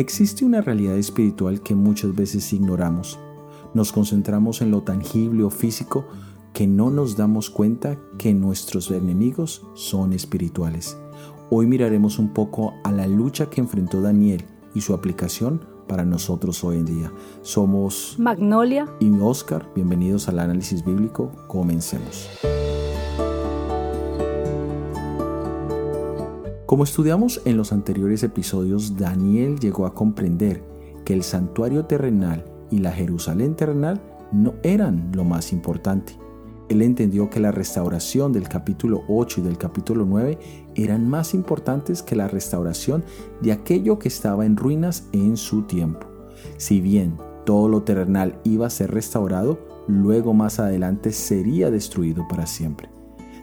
Existe una realidad espiritual que muchas veces ignoramos. Nos concentramos en lo tangible o físico que no nos damos cuenta que nuestros enemigos son espirituales. Hoy miraremos un poco a la lucha que enfrentó Daniel y su aplicación para nosotros hoy en día. Somos Magnolia y Oscar. Bienvenidos al análisis bíblico. Comencemos. Como estudiamos en los anteriores episodios, Daniel llegó a comprender que el santuario terrenal y la Jerusalén terrenal no eran lo más importante. Él entendió que la restauración del capítulo 8 y del capítulo 9 eran más importantes que la restauración de aquello que estaba en ruinas en su tiempo. Si bien todo lo terrenal iba a ser restaurado, luego más adelante sería destruido para siempre.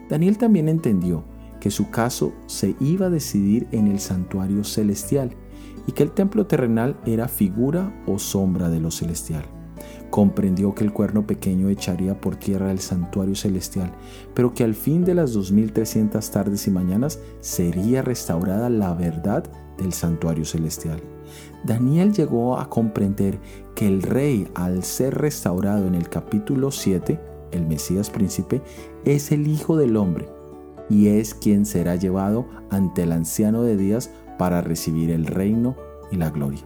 Daniel también entendió que su caso se iba a decidir en el santuario celestial y que el templo terrenal era figura o sombra de lo celestial. Comprendió que el cuerno pequeño echaría por tierra el santuario celestial, pero que al fin de las 2300 tardes y mañanas sería restaurada la verdad del santuario celestial. Daniel llegó a comprender que el rey, al ser restaurado en el capítulo 7, el Mesías príncipe, es el Hijo del Hombre y es quien será llevado ante el anciano de días para recibir el reino y la gloria.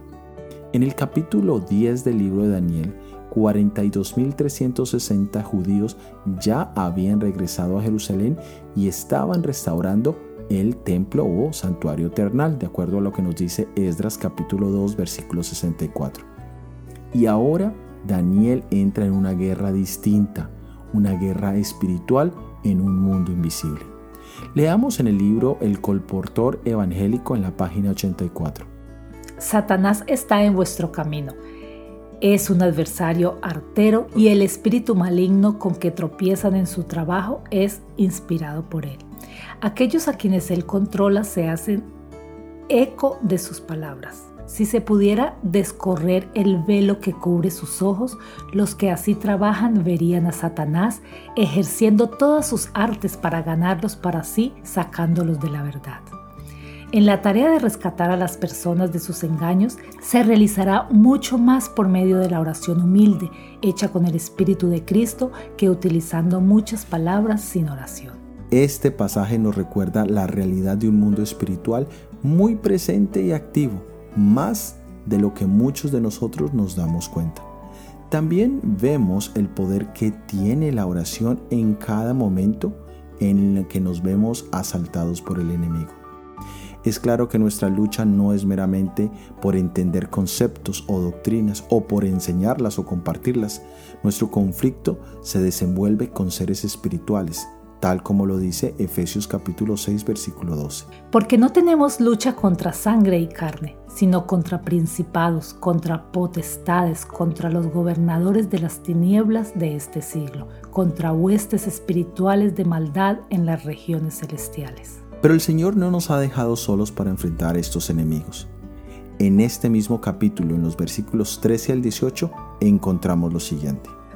En el capítulo 10 del libro de Daniel, 42.360 judíos ya habían regresado a Jerusalén y estaban restaurando el templo o santuario eternal, de acuerdo a lo que nos dice Esdras capítulo 2 versículo 64. Y ahora Daniel entra en una guerra distinta, una guerra espiritual en un mundo invisible. Leamos en el libro El colportor evangélico en la página 84. Satanás está en vuestro camino. Es un adversario artero y el espíritu maligno con que tropiezan en su trabajo es inspirado por él. Aquellos a quienes él controla se hacen eco de sus palabras. Si se pudiera descorrer el velo que cubre sus ojos, los que así trabajan verían a Satanás ejerciendo todas sus artes para ganarlos para sí, sacándolos de la verdad. En la tarea de rescatar a las personas de sus engaños se realizará mucho más por medio de la oración humilde, hecha con el Espíritu de Cristo, que utilizando muchas palabras sin oración. Este pasaje nos recuerda la realidad de un mundo espiritual muy presente y activo más de lo que muchos de nosotros nos damos cuenta. También vemos el poder que tiene la oración en cada momento en que nos vemos asaltados por el enemigo. Es claro que nuestra lucha no es meramente por entender conceptos o doctrinas o por enseñarlas o compartirlas. Nuestro conflicto se desenvuelve con seres espirituales, tal como lo dice Efesios capítulo 6 versículo 12. Porque no tenemos lucha contra sangre y carne, sino contra principados, contra potestades, contra los gobernadores de las tinieblas de este siglo, contra huestes espirituales de maldad en las regiones celestiales. Pero el Señor no nos ha dejado solos para enfrentar estos enemigos. En este mismo capítulo, en los versículos 13 al 18, encontramos lo siguiente.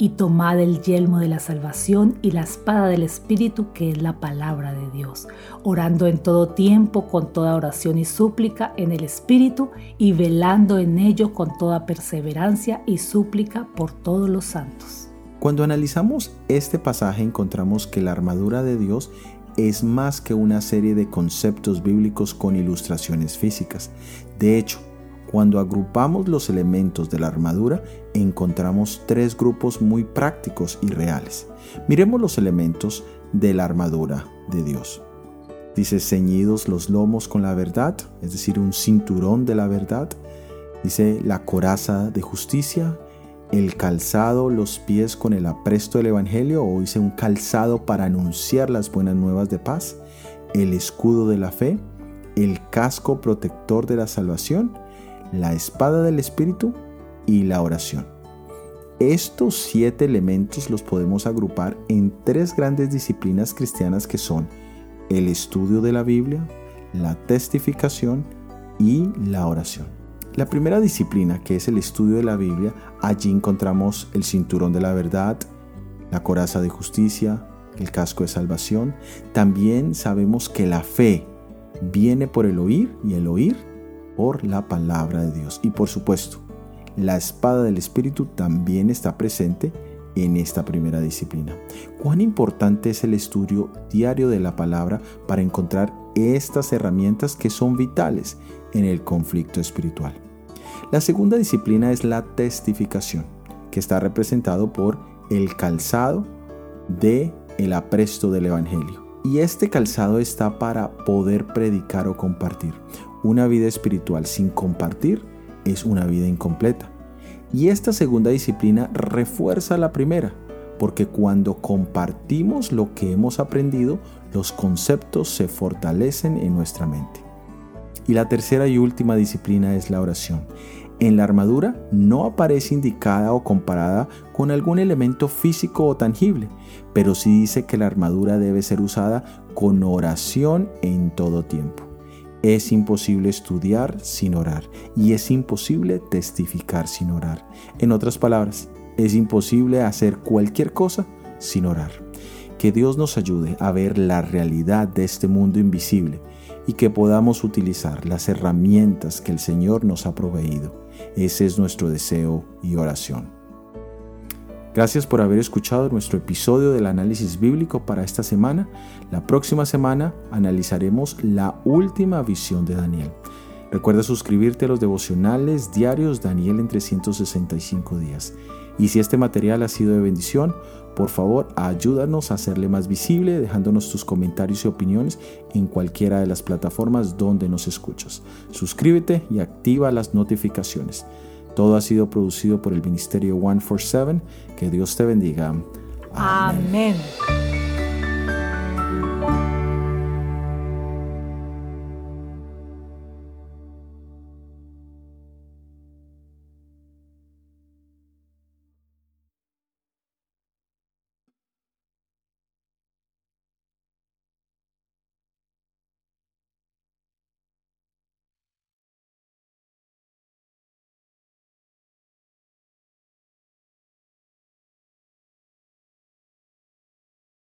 y tomad el yelmo de la salvación y la espada del Espíritu, que es la palabra de Dios, orando en todo tiempo con toda oración y súplica en el Espíritu y velando en ello con toda perseverancia y súplica por todos los santos. Cuando analizamos este pasaje encontramos que la armadura de Dios es más que una serie de conceptos bíblicos con ilustraciones físicas. De hecho, cuando agrupamos los elementos de la armadura, encontramos tres grupos muy prácticos y reales. Miremos los elementos de la armadura de Dios. Dice ceñidos los lomos con la verdad, es decir, un cinturón de la verdad. Dice la coraza de justicia, el calzado, los pies con el apresto del Evangelio, o dice un calzado para anunciar las buenas nuevas de paz, el escudo de la fe, el casco protector de la salvación, la espada del Espíritu y la oración. Estos siete elementos los podemos agrupar en tres grandes disciplinas cristianas que son el estudio de la Biblia, la testificación y la oración. La primera disciplina, que es el estudio de la Biblia, allí encontramos el cinturón de la verdad, la coraza de justicia, el casco de salvación. También sabemos que la fe viene por el oír y el oír la palabra de Dios. Y por supuesto, la espada del Espíritu también está presente en esta primera disciplina. Cuán importante es el estudio diario de la palabra para encontrar estas herramientas que son vitales en el conflicto espiritual. La segunda disciplina es la testificación, que está representado por el calzado de el apresto del evangelio. Y este calzado está para poder predicar o compartir. Una vida espiritual sin compartir es una vida incompleta. Y esta segunda disciplina refuerza la primera, porque cuando compartimos lo que hemos aprendido, los conceptos se fortalecen en nuestra mente. Y la tercera y última disciplina es la oración. En la armadura no aparece indicada o comparada con algún elemento físico o tangible, pero sí dice que la armadura debe ser usada con oración en todo tiempo. Es imposible estudiar sin orar y es imposible testificar sin orar. En otras palabras, es imposible hacer cualquier cosa sin orar. Que Dios nos ayude a ver la realidad de este mundo invisible y que podamos utilizar las herramientas que el Señor nos ha proveído. Ese es nuestro deseo y oración. Gracias por haber escuchado nuestro episodio del análisis bíblico para esta semana. La próxima semana analizaremos la última visión de Daniel. Recuerda suscribirte a los devocionales diarios Daniel en 365 días. Y si este material ha sido de bendición, por favor ayúdanos a hacerle más visible dejándonos tus comentarios y opiniones en cualquiera de las plataformas donde nos escuchas. Suscríbete y activa las notificaciones. Todo ha sido producido por el Ministerio 147. Que Dios te bendiga. Amén.